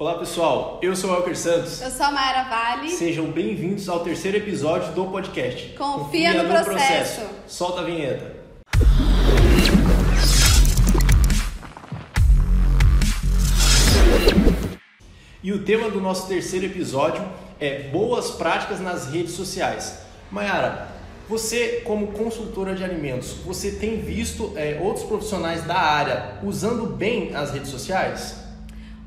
Olá pessoal, eu sou o Elker Santos. Eu sou a Mayara Vale. Sejam bem-vindos ao terceiro episódio do podcast. Confia, Confia no, no processo. processo. Solta a vinheta. E o tema do nosso terceiro episódio é boas práticas nas redes sociais. Mayara, você como consultora de alimentos, você tem visto é, outros profissionais da área usando bem as redes sociais?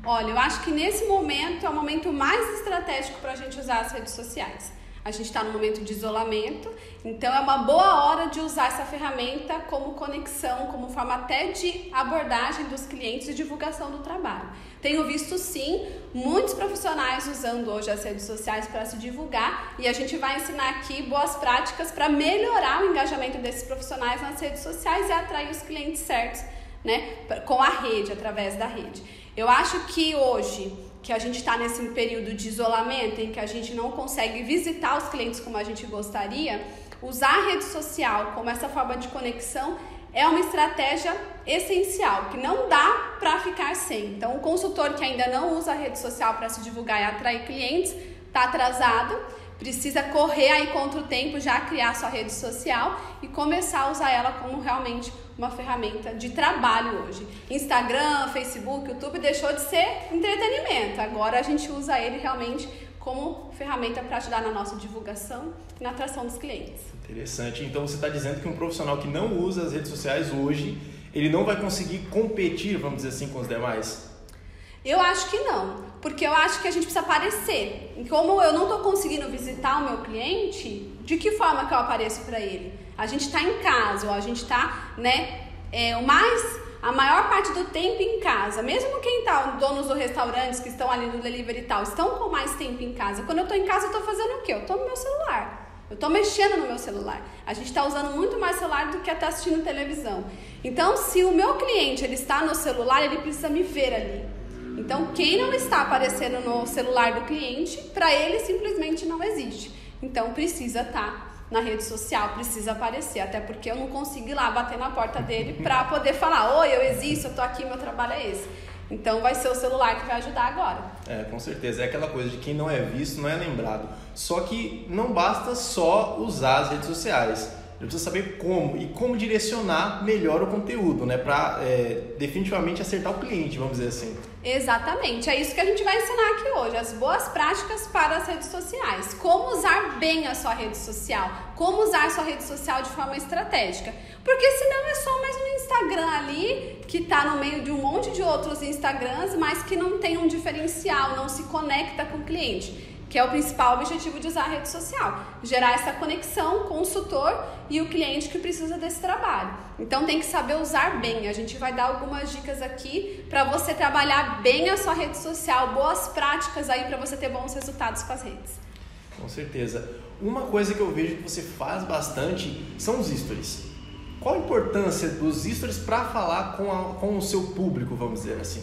Olha, eu acho que nesse momento é o momento mais estratégico para a gente usar as redes sociais. A gente está no momento de isolamento, então é uma boa hora de usar essa ferramenta como conexão, como forma até de abordagem dos clientes e divulgação do trabalho. Tenho visto sim muitos profissionais usando hoje as redes sociais para se divulgar e a gente vai ensinar aqui boas práticas para melhorar o engajamento desses profissionais nas redes sociais e atrair os clientes certos, né, com a rede, através da rede. Eu acho que hoje que a gente está nesse período de isolamento em que a gente não consegue visitar os clientes como a gente gostaria, usar a rede social como essa forma de conexão é uma estratégia essencial, que não dá para ficar sem. Então, o consultor que ainda não usa a rede social para se divulgar e atrair clientes está atrasado precisa correr aí contra o tempo, já criar sua rede social e começar a usar ela como realmente uma ferramenta de trabalho hoje. Instagram, Facebook, YouTube deixou de ser entretenimento. Agora a gente usa ele realmente como ferramenta para ajudar na nossa divulgação e na atração dos clientes. Interessante. Então você está dizendo que um profissional que não usa as redes sociais hoje, ele não vai conseguir competir, vamos dizer assim, com os demais? Eu acho que não, porque eu acho que a gente precisa aparecer. E como eu não estou conseguindo visitar o meu cliente, de que forma que eu apareço para ele? A gente está em casa, ou a gente está, né, é, o mais, a maior parte do tempo em casa. Mesmo quem está, donos dos restaurantes que estão ali no delivery e tal, estão com mais tempo em casa. Quando eu estou em casa, eu estou fazendo o quê? Eu estou no meu celular. Eu estou mexendo no meu celular. A gente está usando muito mais celular do que tá assistindo televisão. Então, se o meu cliente ele está no celular, ele precisa me ver ali. Então, quem não está aparecendo no celular do cliente, para ele simplesmente não existe. Então, precisa estar tá na rede social, precisa aparecer, até porque eu não consigo ir lá bater na porta dele para poder falar: "Oi, eu existo, eu tô aqui, meu trabalho é esse". Então vai ser o celular que vai ajudar agora. É, com certeza. É aquela coisa de quem não é visto não é lembrado. Só que não basta só usar as redes sociais eu preciso saber como e como direcionar melhor o conteúdo, né? Para é, definitivamente acertar o cliente, vamos dizer assim. Exatamente, é isso que a gente vai ensinar aqui hoje, as boas práticas para as redes sociais. Como usar bem a sua rede social, como usar a sua rede social de forma estratégica. Porque senão é só mais um Instagram ali que está no meio de um monte de outros Instagrams, mas que não tem um diferencial, não se conecta com o cliente que é o principal objetivo de usar a rede social, gerar essa conexão com o consultor e o cliente que precisa desse trabalho. Então tem que saber usar bem. A gente vai dar algumas dicas aqui para você trabalhar bem a sua rede social, boas práticas aí para você ter bons resultados com as redes. Com certeza. Uma coisa que eu vejo que você faz bastante são os stories. Qual a importância dos stories para falar com, a, com o seu público, vamos dizer assim?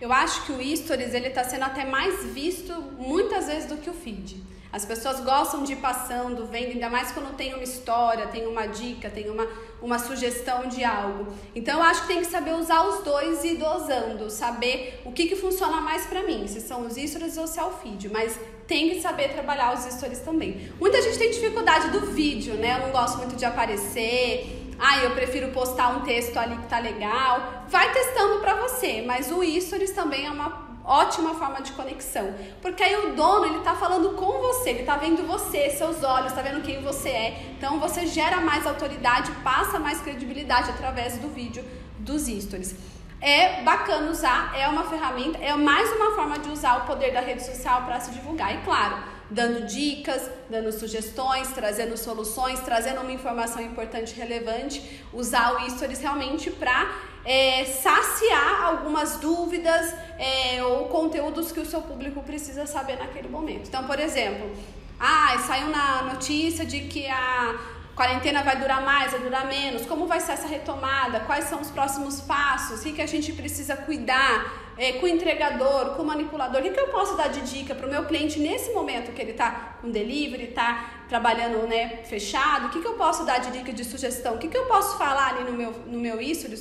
Eu acho que o Stories ele está sendo até mais visto muitas vezes do que o feed. As pessoas gostam de ir passando, vendo, ainda mais quando tem uma história, tem uma dica, tem uma, uma sugestão de algo. Então eu acho que tem que saber usar os dois e dosando, saber o que, que funciona mais para mim, se são os stories ou se é o feed, mas tem que saber trabalhar os stories também. Muita gente tem dificuldade do vídeo, né? Eu não gosto muito de aparecer, ah, eu prefiro postar um texto ali que tá legal. Vai testando para você, mas o stories também é uma ótima forma de conexão, porque aí o dono ele tá falando com você, ele tá vendo você, seus olhos, tá vendo quem você é. Então você gera mais autoridade, passa mais credibilidade através do vídeo dos stories. É bacana usar, é uma ferramenta, é mais uma forma de usar o poder da rede social para se divulgar. E claro, dando dicas, dando sugestões, trazendo soluções, trazendo uma informação importante relevante, usar o Stories realmente para é, saciar algumas dúvidas é, ou conteúdos que o seu público precisa saber naquele momento. Então, por exemplo, ah, saiu na notícia de que a quarentena vai durar mais, vai durar menos, como vai ser essa retomada, quais são os próximos passos, o que, a gente precisa cuidar é, com o entregador, com o manipulador, o que, eu posso dar de dica para o meu cliente nesse momento que ele está com delivery, está trabalhando né, fechado, o que, eu posso dar de dica de sugestão, o que, eu posso falar ali no meu, no meu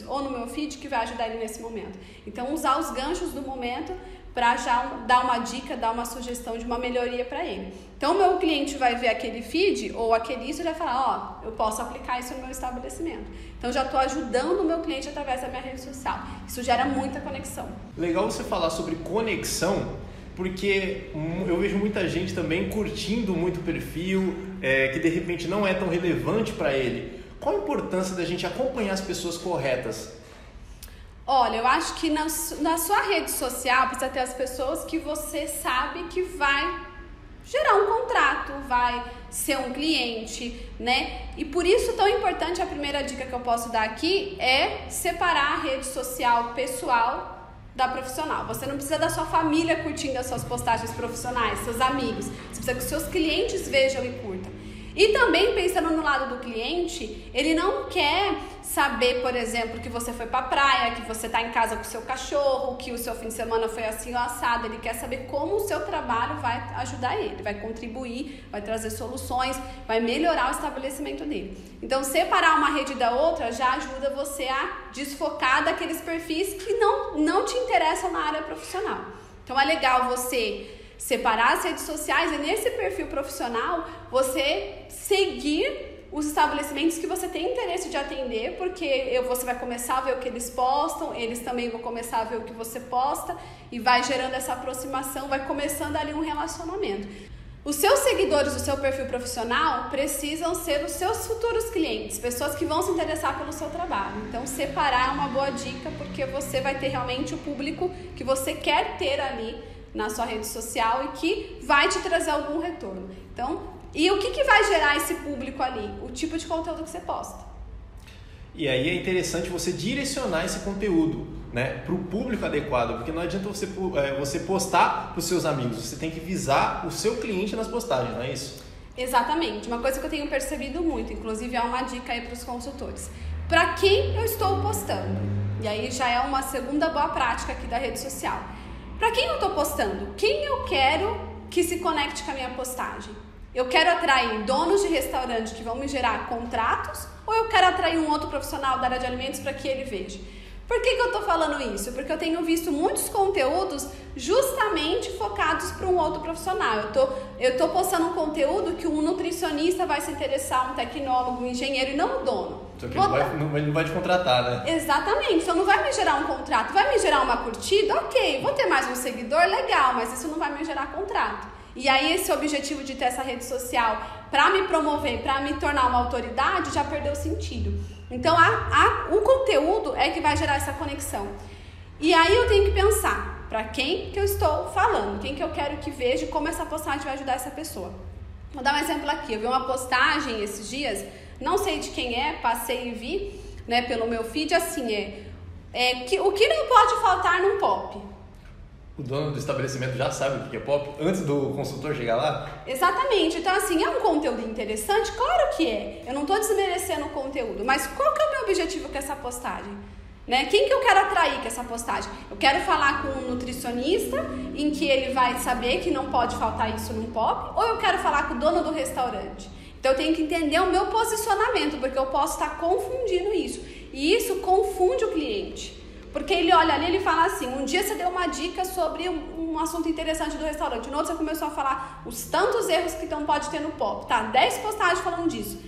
ou no meu feed que vai ajudar ele nesse momento. Então, usar os ganchos do momento para já dar uma dica, dar uma sugestão de uma melhoria para ele. Então, meu cliente vai ver aquele feed ou aquele isso e vai falar: Ó, eu posso aplicar isso no meu estabelecimento. Então, já estou ajudando o meu cliente através da minha rede social. Isso gera muita conexão. Legal você falar sobre conexão, porque eu vejo muita gente também curtindo muito o perfil, é, que de repente não é tão relevante para ele. Qual a importância da gente acompanhar as pessoas corretas? Olha, eu acho que na, na sua rede social precisa ter as pessoas que você sabe que vai gerar um contrato, vai ser um cliente, né? E por isso tão importante a primeira dica que eu posso dar aqui é separar a rede social pessoal da profissional. Você não precisa da sua família curtindo as suas postagens profissionais, seus amigos. Você precisa que os seus clientes vejam e curtam. E também pensando no lado do cliente, ele não quer saber, por exemplo, que você foi para praia, que você está em casa com o seu cachorro, que o seu fim de semana foi assim ou assado. Ele quer saber como o seu trabalho vai ajudar ele, vai contribuir, vai trazer soluções, vai melhorar o estabelecimento dele. Então, separar uma rede da outra já ajuda você a desfocar daqueles perfis que não, não te interessam na área profissional. Então, é legal você separar as redes sociais e nesse perfil profissional você seguir os estabelecimentos que você tem interesse de atender, porque você vai começar a ver o que eles postam, eles também vão começar a ver o que você posta e vai gerando essa aproximação, vai começando ali um relacionamento. Os seus seguidores do seu perfil profissional precisam ser os seus futuros clientes, pessoas que vão se interessar pelo seu trabalho. Então, separar é uma boa dica, porque você vai ter realmente o público que você quer ter ali na sua rede social e que vai te trazer algum retorno. Então, e o que, que vai gerar esse público ali? O tipo de conteúdo que você posta. E aí é interessante você direcionar esse conteúdo né, para o público adequado, porque não adianta você, é, você postar para os seus amigos, você tem que visar o seu cliente nas postagens, não é isso? Exatamente. Uma coisa que eu tenho percebido muito, inclusive é uma dica aí para os consultores. Para quem eu estou postando? E aí já é uma segunda boa prática aqui da rede social. Para quem eu estou postando? Quem eu quero que se conecte com a minha postagem? Eu quero atrair donos de restaurante que vão me gerar contratos ou eu quero atrair um outro profissional da área de alimentos para que ele veja? Por que, que eu estou falando isso? Porque eu tenho visto muitos conteúdos justamente focados para um outro profissional. Eu tô, eu tô postando um conteúdo que um nutricionista vai se interessar, um tecnólogo, um engenheiro e não o dono. Só que ele não vai, não, ele não vai te contratar, né? Exatamente. Então não vai me gerar um contrato, vai me gerar uma curtida, ok. Vou ter mais um seguidor, legal, mas isso não vai me gerar contrato. E aí esse objetivo de ter essa rede social para me promover, para me tornar uma autoridade, já perdeu sentido. Então a, a, o conteúdo é que vai gerar essa conexão. E aí eu tenho que pensar para quem que eu estou falando, quem que eu quero que veja, como essa postagem vai ajudar essa pessoa. Vou dar um exemplo aqui. Eu vi uma postagem esses dias, não sei de quem é, passei e vi, né, pelo meu feed, assim é, é que o que não pode faltar num pop o dono do estabelecimento já sabe o que é pop antes do consultor chegar lá? Exatamente. Então, assim, é um conteúdo interessante? Claro que é. Eu não estou desmerecendo o conteúdo, mas qual que é o meu objetivo com essa postagem? Né? Quem que eu quero atrair com essa postagem? Eu quero falar com um nutricionista em que ele vai saber que não pode faltar isso num pop, ou eu quero falar com o dono do restaurante? Então eu tenho que entender o meu posicionamento, porque eu posso estar confundindo isso. E isso confunde o cliente. Porque ele olha ali e fala assim: um dia você deu uma dica sobre um, um, assunto interessante do restaurante, no outro você começou a falar os tantos erros que então pode ter no pop. Tá, 10 postagens falando disso.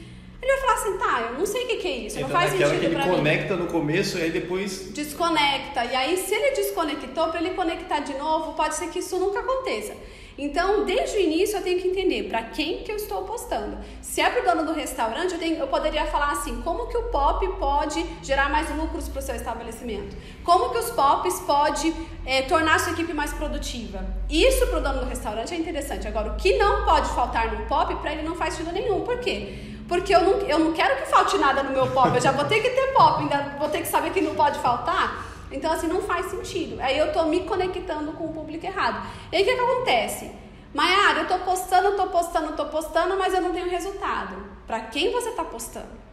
Ele vai falar assim, tá, eu não sei o que, que é isso, então, não faz sentido que ele pra conecta mim. no começo e aí depois... Desconecta. E aí, se ele desconectou, para ele conectar de novo, pode ser que isso nunca aconteça. Então, desde o início eu tenho que entender para quem que eu estou postando. Se é para o dono do restaurante, eu, tenho, eu poderia falar assim, como que o pop pode gerar mais lucros para o seu estabelecimento? Como que os pops pode é, tornar a sua equipe mais produtiva? Isso para o dono do restaurante é interessante. Agora, o que não pode faltar no pop, para ele não faz sentido nenhum. Por quê? Porque eu não, eu não quero que falte nada no meu pop, eu já vou ter que ter pop, ainda vou ter que saber que não pode faltar. Então, assim, não faz sentido. Aí eu tô me conectando com o público errado. E aí o que, que acontece? Maiara, eu tô postando, tô postando, tô postando, mas eu não tenho resultado. Para quem você tá postando?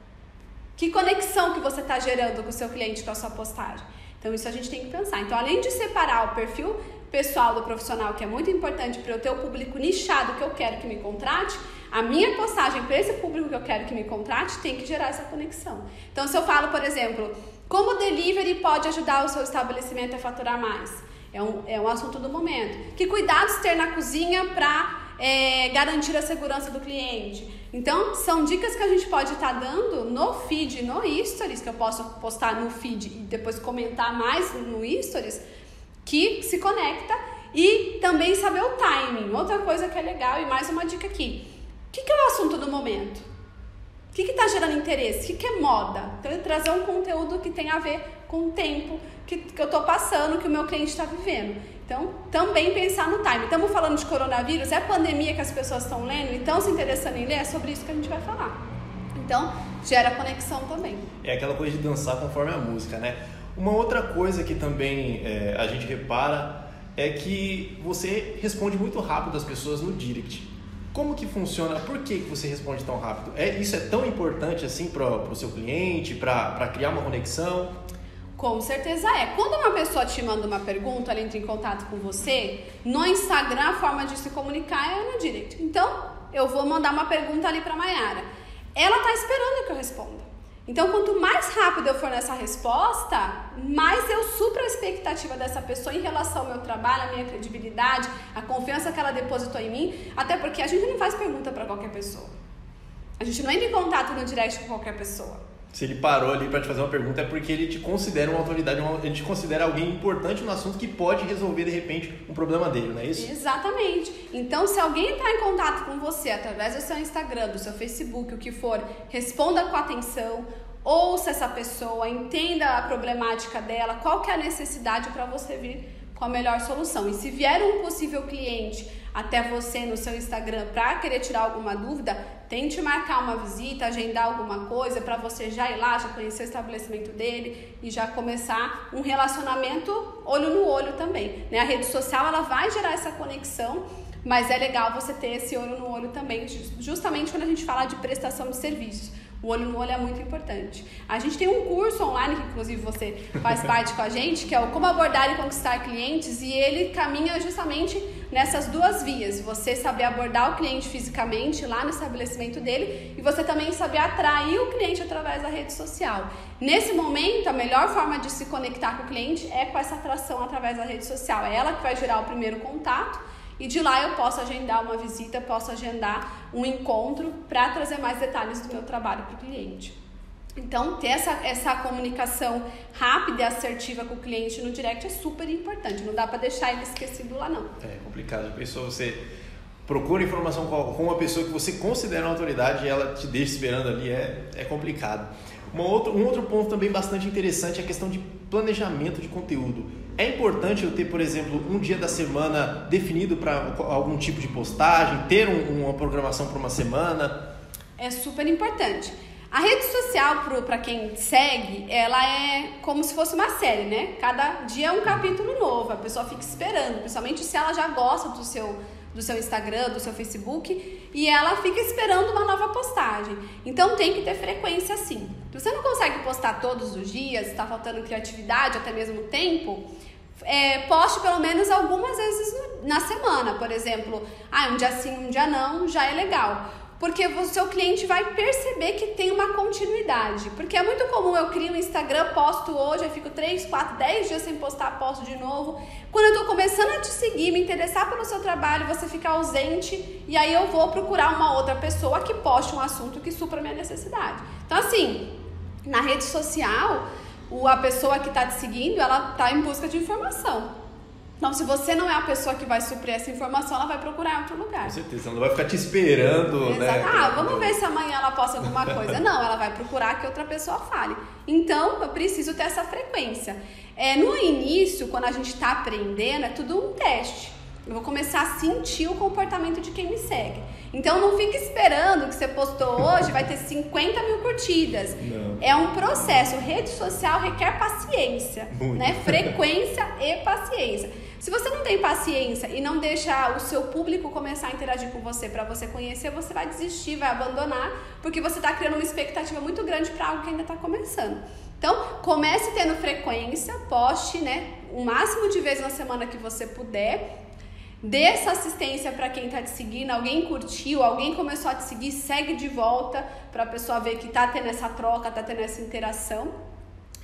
Que conexão que você está gerando com o seu cliente com a sua postagem? Então, isso a gente tem que pensar. Então, além de separar o perfil pessoal do profissional, que é muito importante para eu ter o público nichado que eu quero que me contrate, a minha postagem para esse público que eu quero que me contrate tem que gerar essa conexão. Então, se eu falo, por exemplo, como o delivery pode ajudar o seu estabelecimento a faturar mais? É um, é um assunto do momento. Que cuidados ter na cozinha para é, garantir a segurança do cliente? Então, são dicas que a gente pode estar tá dando no feed, no Stories, que eu posso postar no feed e depois comentar mais no Stories, que se conecta e também saber o timing. Outra coisa que é legal e mais uma dica aqui. O que, que é o assunto do momento? O que está gerando interesse? O que, que é moda? Então, trazer um conteúdo que tem a ver com o tempo que, que eu estou passando, que o meu cliente está vivendo. Então, também pensar no time. Estamos falando de coronavírus, é pandemia que as pessoas estão lendo e estão se interessando em ler, é sobre isso que a gente vai falar. Então, gera conexão também. É aquela coisa de dançar conforme a música, né? Uma outra coisa que também é, a gente repara é que você responde muito rápido as pessoas no direct. Como que funciona? Por que, que você responde tão rápido? É, isso é tão importante assim para o seu cliente, para criar uma conexão? Com certeza é. Quando uma pessoa te manda uma pergunta, ela entra em contato com você, no Instagram a forma de se comunicar é no direct. Então, eu vou mandar uma pergunta ali para Mayara. Ela tá esperando que eu responda. Então, quanto mais rápido eu for nessa resposta, mais eu supro a expectativa dessa pessoa em relação ao meu trabalho, à minha credibilidade, a confiança que ela depositou em mim. Até porque a gente não faz pergunta para qualquer pessoa. A gente não entra em contato no direct com qualquer pessoa. Se ele parou ali para te fazer uma pergunta é porque ele te considera uma autoridade, ele te considera alguém importante no assunto que pode resolver de repente um problema dele, não é isso? Exatamente. Então, se alguém entrar em contato com você através do seu Instagram, do seu Facebook, o que for, responda com atenção, ouça essa pessoa, entenda a problemática dela, qual que é a necessidade para você vir com a melhor solução. E se vier um possível cliente até você no seu Instagram para querer tirar alguma dúvida, tente marcar uma visita, agendar alguma coisa para você já ir lá, já conhecer o estabelecimento dele e já começar um relacionamento olho no olho também. Né? A rede social ela vai gerar essa conexão, mas é legal você ter esse olho no olho também, justamente quando a gente fala de prestação de serviços. O olho no olho é muito importante. A gente tem um curso online, que inclusive você faz parte com a gente, que é o Como Abordar e Conquistar Clientes, e ele caminha justamente nessas duas vias. Você saber abordar o cliente fisicamente lá no estabelecimento dele e você também saber atrair o cliente através da rede social. Nesse momento, a melhor forma de se conectar com o cliente é com essa atração através da rede social. É ela que vai gerar o primeiro contato e de lá eu posso agendar uma visita, posso agendar um encontro para trazer mais detalhes do meu trabalho para o cliente. Então, ter essa, essa comunicação rápida e assertiva com o cliente no direct é super importante. Não dá para deixar ele esquecido lá, não. É complicado. A pessoa, você procura informação com uma pessoa que você considera uma autoridade e ela te deixa esperando ali, é, é complicado. Uma outro, um outro ponto também bastante interessante é a questão de planejamento de conteúdo. É importante eu ter, por exemplo, um dia da semana definido para algum tipo de postagem, ter um, uma programação para uma semana? É super importante. A rede social, para quem segue, ela é como se fosse uma série, né? Cada dia é um capítulo novo, a pessoa fica esperando, principalmente se ela já gosta do seu do seu Instagram, do seu Facebook, e ela fica esperando uma nova postagem. Então tem que ter frequência sim. Se você não consegue postar todos os dias, está faltando criatividade, até mesmo tempo, é, poste pelo menos algumas vezes na semana. Por exemplo, ah, um dia sim, um dia não, já é legal porque o seu cliente vai perceber que tem uma continuidade. Porque é muito comum eu crio um Instagram, posto hoje, eu fico 3, 4, 10 dias sem postar, posto de novo. Quando eu estou começando a te seguir, me interessar pelo seu trabalho, você fica ausente e aí eu vou procurar uma outra pessoa que poste um assunto que supra minha necessidade. Então, assim, na rede social, a pessoa que está te seguindo, ela está em busca de informação. Então, se você não é a pessoa que vai suprir essa informação, ela vai procurar em outro lugar. Com certeza, ela não vai ficar te esperando, Exato. né? Ah, vamos ver se amanhã ela posta alguma coisa. Não, ela vai procurar que outra pessoa fale. Então, eu preciso ter essa frequência. É, no início, quando a gente está aprendendo, é tudo um teste. Eu vou começar a sentir o comportamento de quem me segue. Então não fique esperando que você postou hoje vai ter 50 mil curtidas. Não. É um processo. Rede social requer paciência, Muito. né? Frequência e paciência. Se você não tem paciência e não deixa o seu público começar a interagir com você para você conhecer, você vai desistir, vai abandonar, porque você está criando uma expectativa muito grande para algo que ainda está começando. Então, comece tendo frequência, poste, né, o máximo de vezes na semana que você puder. Dê essa assistência para quem está te seguindo, alguém curtiu, alguém começou a te seguir, segue de volta para a pessoa ver que está tendo essa troca, está tendo essa interação.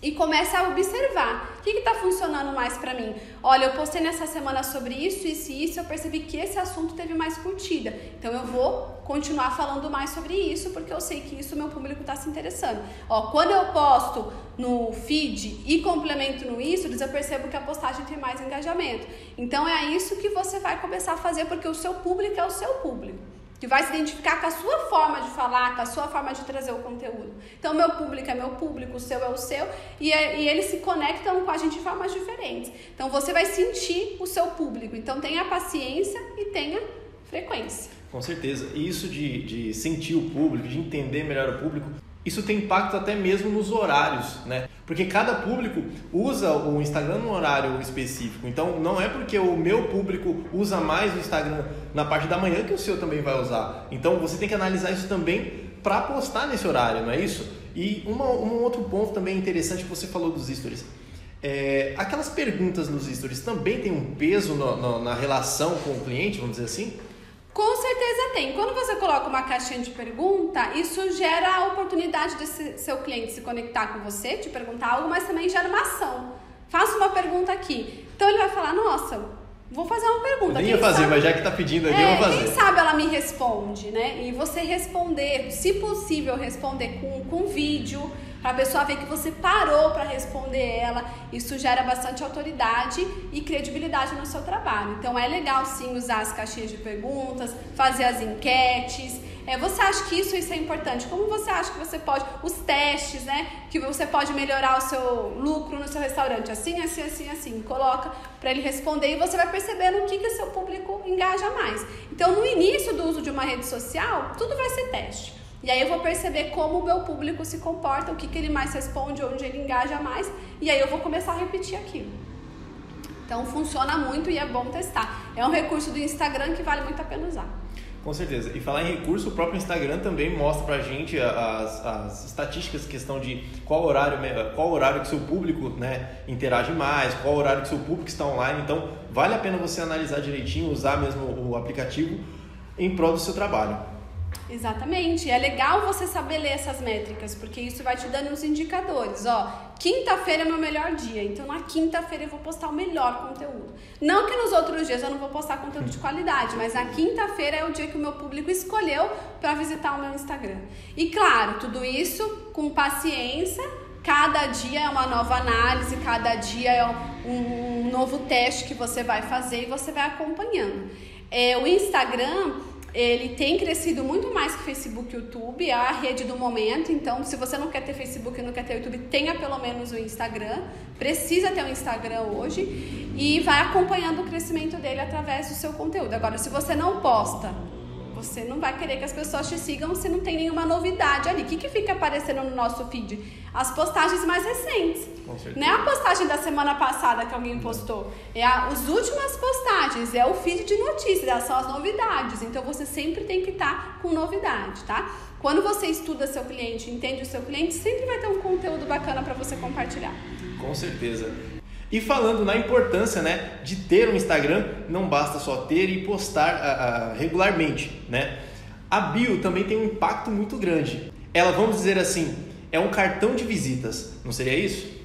E comece a observar o que está funcionando mais para mim. Olha, eu postei nessa semana sobre isso, isso e isso, eu percebi que esse assunto teve mais curtida. Então eu vou continuar falando mais sobre isso, porque eu sei que isso meu público está se interessando. Ó, quando eu posto no feed e complemento no Stories, eu percebo que a postagem tem mais engajamento. Então é isso que você vai começar a fazer, porque o seu público é o seu público que vai se identificar com a sua forma de falar, com a sua forma de trazer o conteúdo. Então, meu público é meu público, o seu é o seu, e, é, e eles se conectam com a gente de formas diferentes. Então, você vai sentir o seu público. Então, tenha paciência e tenha frequência. Com certeza. Isso de, de sentir o público, de entender melhor o público, isso tem impacto até mesmo nos horários, né? Porque cada público usa o Instagram num horário específico. Então não é porque o meu público usa mais o Instagram na parte da manhã que o seu também vai usar. Então você tem que analisar isso também para postar nesse horário, não é isso? E uma, um outro ponto também interessante que você falou dos stories. É, aquelas perguntas nos stories também tem um peso no, no, na relação com o cliente, vamos dizer assim? Com certeza tem. Quando você coloca uma caixinha de pergunta, isso gera a oportunidade de seu cliente se conectar com você, te perguntar algo, mas também gera uma ação. Faça uma pergunta aqui. Então ele vai falar: Nossa, vou fazer uma pergunta. Eu nem ia fazer, sabe... mas já que está pedindo aqui, é, eu vou fazer. Quem sabe ela me responde, né? E você responder, se possível, responder com, com vídeo para a pessoa ver que você parou para responder ela. Isso gera bastante autoridade e credibilidade no seu trabalho. Então é legal sim usar as caixinhas de perguntas, fazer as enquetes. É, você acha que isso, isso é importante? Como você acha que você pode, os testes, né? Que você pode melhorar o seu lucro no seu restaurante, assim, assim, assim, assim. Coloca para ele responder e você vai percebendo o que, que o seu público engaja mais. Então, no início do uso de uma rede social, tudo vai ser teste. E aí eu vou perceber como o meu público se comporta, o que, que ele mais responde, onde ele engaja mais, e aí eu vou começar a repetir aquilo. Então funciona muito e é bom testar. É um recurso do Instagram que vale muito a pena usar. Com certeza. E falar em recurso, o próprio Instagram também mostra pra gente as, as estatísticas, questão de qual horário, qual horário que seu público né, interage mais, qual horário que seu público está online. Então, vale a pena você analisar direitinho, usar mesmo o aplicativo em prol do seu trabalho. Exatamente. É legal você saber ler essas métricas, porque isso vai te dando os indicadores. Ó, quinta-feira é meu melhor dia, então na quinta-feira eu vou postar o melhor conteúdo. Não que nos outros dias eu não vou postar conteúdo de qualidade, mas na quinta-feira é o dia que o meu público escolheu para visitar o meu Instagram. E claro, tudo isso com paciência. Cada dia é uma nova análise, cada dia é um novo teste que você vai fazer e você vai acompanhando. É, o Instagram ele tem crescido muito mais que Facebook e YouTube, é a rede do momento. Então, se você não quer ter Facebook e não quer ter YouTube, tenha pelo menos o Instagram. Precisa ter o um Instagram hoje e vai acompanhando o crescimento dele através do seu conteúdo. Agora, se você não posta você não vai querer que as pessoas te sigam se não tem nenhuma novidade ali. O que, que fica aparecendo no nosso feed? As postagens mais recentes. Não é a postagem da semana passada que alguém postou. É a, as últimas postagens. É o feed de notícias. São as novidades. Então você sempre tem que estar tá com novidade, tá? Quando você estuda seu cliente, entende o seu cliente, sempre vai ter um conteúdo bacana para você compartilhar. Com certeza. E falando na importância né, de ter um Instagram, não basta só ter e postar uh, uh, regularmente. Né? A bio também tem um impacto muito grande. Ela, vamos dizer assim, é um cartão de visitas, não seria isso?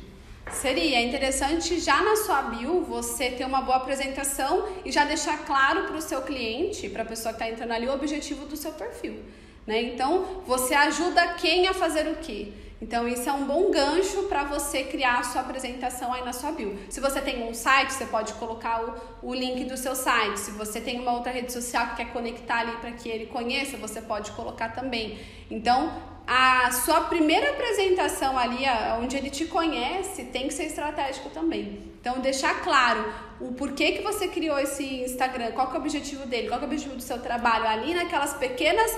Seria interessante já na sua bio você ter uma boa apresentação e já deixar claro para o seu cliente, para a pessoa que está entrando ali, o objetivo do seu perfil. Né? Então, você ajuda quem a fazer o quê? Então, isso é um bom gancho para você criar a sua apresentação aí na sua bio. Se você tem um site, você pode colocar o, o link do seu site. Se você tem uma outra rede social que quer conectar ali para que ele conheça, você pode colocar também. Então, a sua primeira apresentação ali, onde ele te conhece, tem que ser estratégico também. Então, deixar claro o porquê que você criou esse Instagram, qual é o objetivo dele, qual é o objetivo do seu trabalho ali naquelas pequenas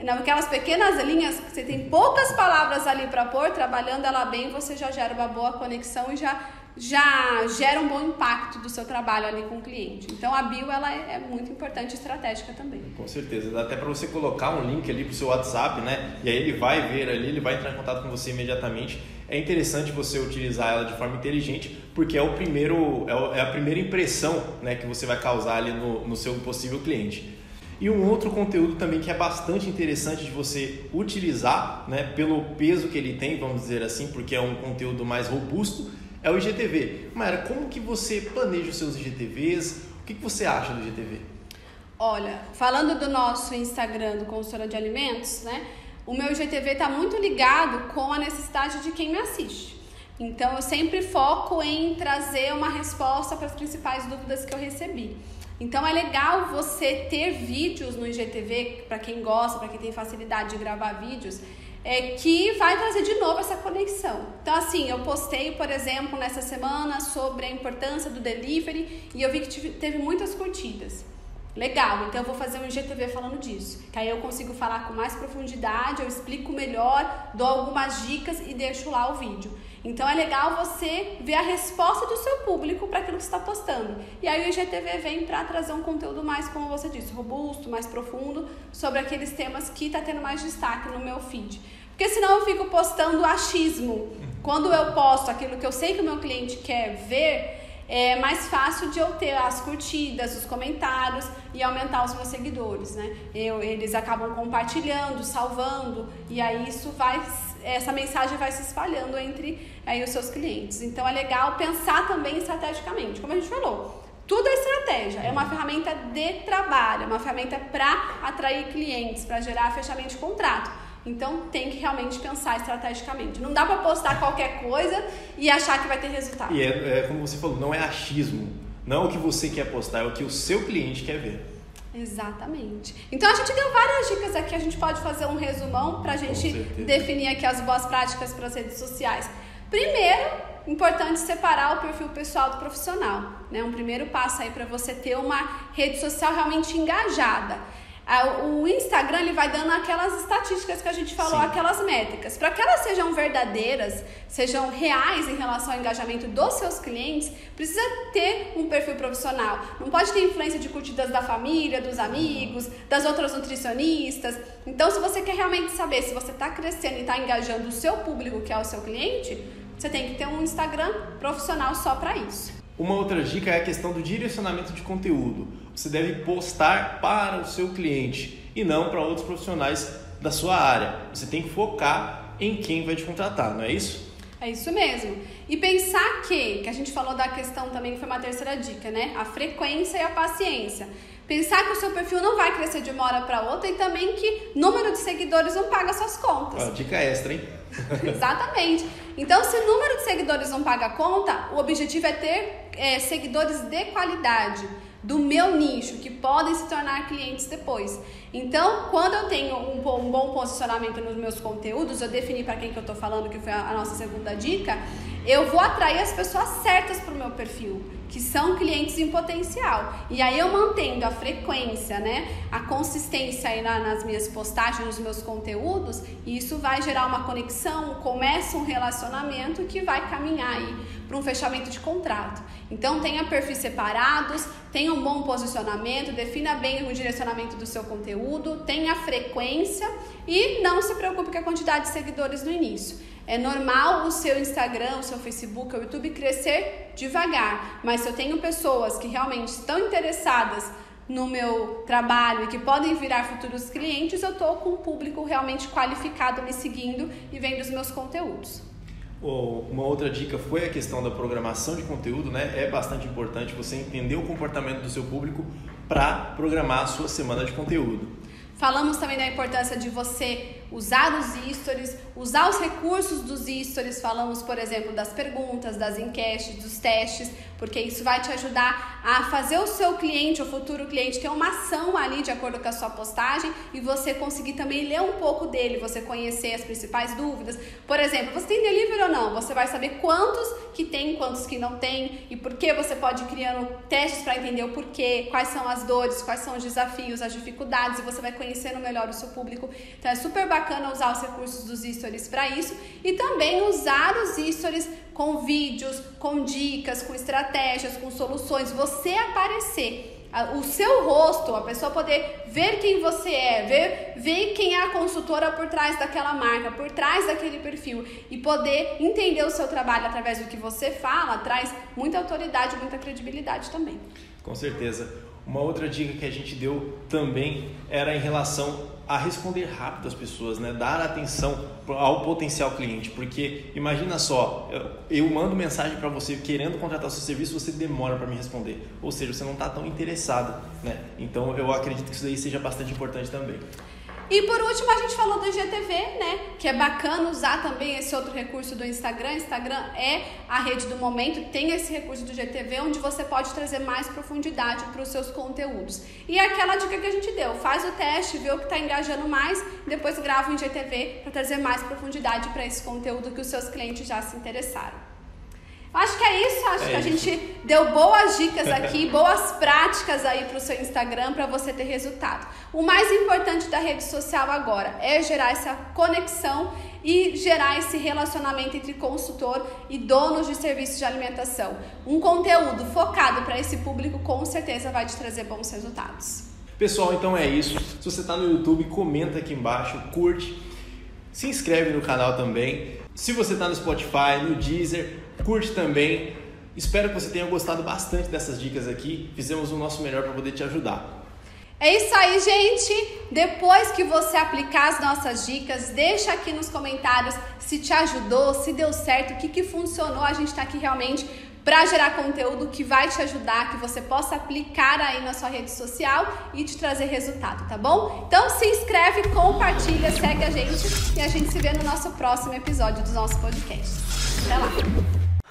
naquelas pequenas linhas você tem poucas palavras ali para pôr, trabalhando ela bem, você já gera uma boa conexão e já já gera um bom impacto do seu trabalho ali com o cliente. Então a bio ela é, é muito importante estratégica também. Com certeza, dá até para você colocar um link ali para o seu WhatsApp, né? E aí ele vai ver ali, ele vai entrar em contato com você imediatamente. É interessante você utilizar ela de forma inteligente, porque é o primeiro, é, é a primeira impressão, né, que você vai causar ali no, no seu possível cliente. E um outro conteúdo também que é bastante interessante de você utilizar, né, pelo peso que ele tem, vamos dizer assim, porque é um conteúdo mais robusto, é o IGTV. Maera, como que você planeja os seus IGTVs? O que, que você acha do IGTV? Olha, falando do nosso Instagram do Consultora de Alimentos, né? O meu IGTV está muito ligado com a necessidade de quem me assiste. Então, eu sempre foco em trazer uma resposta para as principais dúvidas que eu recebi. Então é legal você ter vídeos no IGTV, para quem gosta, para quem tem facilidade de gravar vídeos, é, que vai trazer de novo essa conexão. Então, assim, eu postei, por exemplo, nessa semana sobre a importância do delivery e eu vi que teve muitas curtidas. Legal, então eu vou fazer um IGTV falando disso. Que aí eu consigo falar com mais profundidade, eu explico melhor, dou algumas dicas e deixo lá o vídeo. Então é legal você ver a resposta do seu público para aquilo que está postando. E aí o IGTV vem para trazer um conteúdo mais, como você disse, robusto, mais profundo, sobre aqueles temas que está tendo mais destaque no meu feed. Porque senão eu fico postando achismo. Quando eu posto aquilo que eu sei que o meu cliente quer ver, é mais fácil de eu ter as curtidas, os comentários e aumentar os meus seguidores, né? Eu, eles acabam compartilhando, salvando e aí isso vai, essa mensagem vai se espalhando entre aí os seus clientes. Então é legal pensar também estrategicamente, como a gente falou. Tudo é estratégia, é uma ferramenta de trabalho, é uma ferramenta para atrair clientes, para gerar fechamento de contrato. Então tem que realmente pensar estrategicamente. Não dá para postar qualquer coisa e achar que vai ter resultado. E é, é, como você falou, não é achismo. Não é o que você quer postar, é o que o seu cliente quer ver. Exatamente. Então a gente deu várias dicas aqui, a gente pode fazer um resumão para a gente definir aqui as boas práticas para as redes sociais. Primeiro, importante separar o perfil pessoal do profissional. Né? Um primeiro passo aí para você ter uma rede social realmente engajada. O Instagram ele vai dando aquelas estatísticas que a gente falou, Sim. aquelas métricas. Para que elas sejam verdadeiras, sejam reais em relação ao engajamento dos seus clientes, precisa ter um perfil profissional. Não pode ter influência de curtidas da família, dos amigos, das outras nutricionistas. Então, se você quer realmente saber se você está crescendo e está engajando o seu público, que é o seu cliente, você tem que ter um Instagram profissional só para isso. Uma outra dica é a questão do direcionamento de conteúdo. Você deve postar para o seu cliente e não para outros profissionais da sua área. Você tem que focar em quem vai te contratar, não é isso? É isso mesmo. E pensar que, que a gente falou da questão também, que foi uma terceira dica, né? A frequência e a paciência. Pensar que o seu perfil não vai crescer de uma hora para outra e também que número de seguidores não paga suas contas. Ah, dica extra, hein? Exatamente. Então, se o número de seguidores não paga a conta, o objetivo é ter é, seguidores de qualidade do meu nicho, que podem se tornar clientes depois. Então, quando eu tenho um, um bom posicionamento nos meus conteúdos, eu defini para quem que eu estou falando, que foi a, a nossa segunda dica, eu vou atrair as pessoas certas para o meu perfil que são clientes em potencial. E aí eu mantendo a frequência, né, a consistência aí na, nas minhas postagens, nos meus conteúdos, isso vai gerar uma conexão, começa um relacionamento que vai caminhar aí para um fechamento de contrato. Então tenha perfis separados, tenha um bom posicionamento, defina bem o direcionamento do seu conteúdo, tenha frequência e não se preocupe com a quantidade de seguidores no início. É normal o seu Instagram, o seu Facebook, o YouTube crescer devagar, mas se eu tenho pessoas que realmente estão interessadas no meu trabalho e que podem virar futuros clientes, eu estou com um público realmente qualificado me seguindo e vendo os meus conteúdos. Uma outra dica foi a questão da programação de conteúdo, né? É bastante importante você entender o comportamento do seu público para programar a sua semana de conteúdo. Falamos também da importância de você usar os stories, usar os recursos dos stories. Falamos, por exemplo, das perguntas, das enquetes, dos testes, porque isso vai te ajudar a fazer o seu cliente, o futuro cliente, ter uma ação ali de acordo com a sua postagem e você conseguir também ler um pouco dele, você conhecer as principais dúvidas. Por exemplo, você tem delivery ou não? Você vai saber quantos que tem, quantos que não tem e por que você pode ir criando testes para entender o porquê, quais são as dores, quais são os desafios, as dificuldades e você vai conhecendo melhor o seu público. Então é super bacana bacana usar os recursos dos stories para isso e também usar os stories com vídeos, com dicas, com estratégias, com soluções, você aparecer o seu rosto, a pessoa poder ver quem você é, ver, ver quem é a consultora por trás daquela marca, por trás daquele perfil e poder entender o seu trabalho através do que você fala, traz muita autoridade, muita credibilidade também. Com certeza. Uma outra dica que a gente deu também era em relação a responder rápido às pessoas, né? dar atenção ao potencial cliente, porque imagina só, eu mando mensagem para você querendo contratar seu serviço, você demora para me responder, ou seja, você não está tão interessado, né? Então eu acredito que isso aí seja bastante importante também. E por último, a gente falou do IGTV, né? Que é bacana usar também esse outro recurso do Instagram. Instagram é a rede do momento, tem esse recurso do IGTV onde você pode trazer mais profundidade para os seus conteúdos. E é aquela dica que a gente deu: faz o teste, vê o que está engajando mais, depois grava um IGTV para trazer mais profundidade para esse conteúdo que os seus clientes já se interessaram. Acho que é isso, acho é que a gente deu boas dicas aqui, boas práticas aí para o seu Instagram para você ter resultado. O mais importante da rede social agora é gerar essa conexão e gerar esse relacionamento entre consultor e donos de serviços de alimentação. Um conteúdo focado para esse público com certeza vai te trazer bons resultados. Pessoal, então é isso. Se você está no YouTube, comenta aqui embaixo, curte, se inscreve no canal também. Se você está no Spotify, no Deezer, curte também. Espero que você tenha gostado bastante dessas dicas aqui. Fizemos o nosso melhor para poder te ajudar. É isso aí, gente. Depois que você aplicar as nossas dicas, deixa aqui nos comentários se te ajudou, se deu certo, o que, que funcionou. A gente está aqui realmente para gerar conteúdo que vai te ajudar, que você possa aplicar aí na sua rede social e te trazer resultado, tá bom? Então se inscreve, compartilha, segue a gente e a gente se vê no nosso próximo episódio do nosso podcast. Até lá!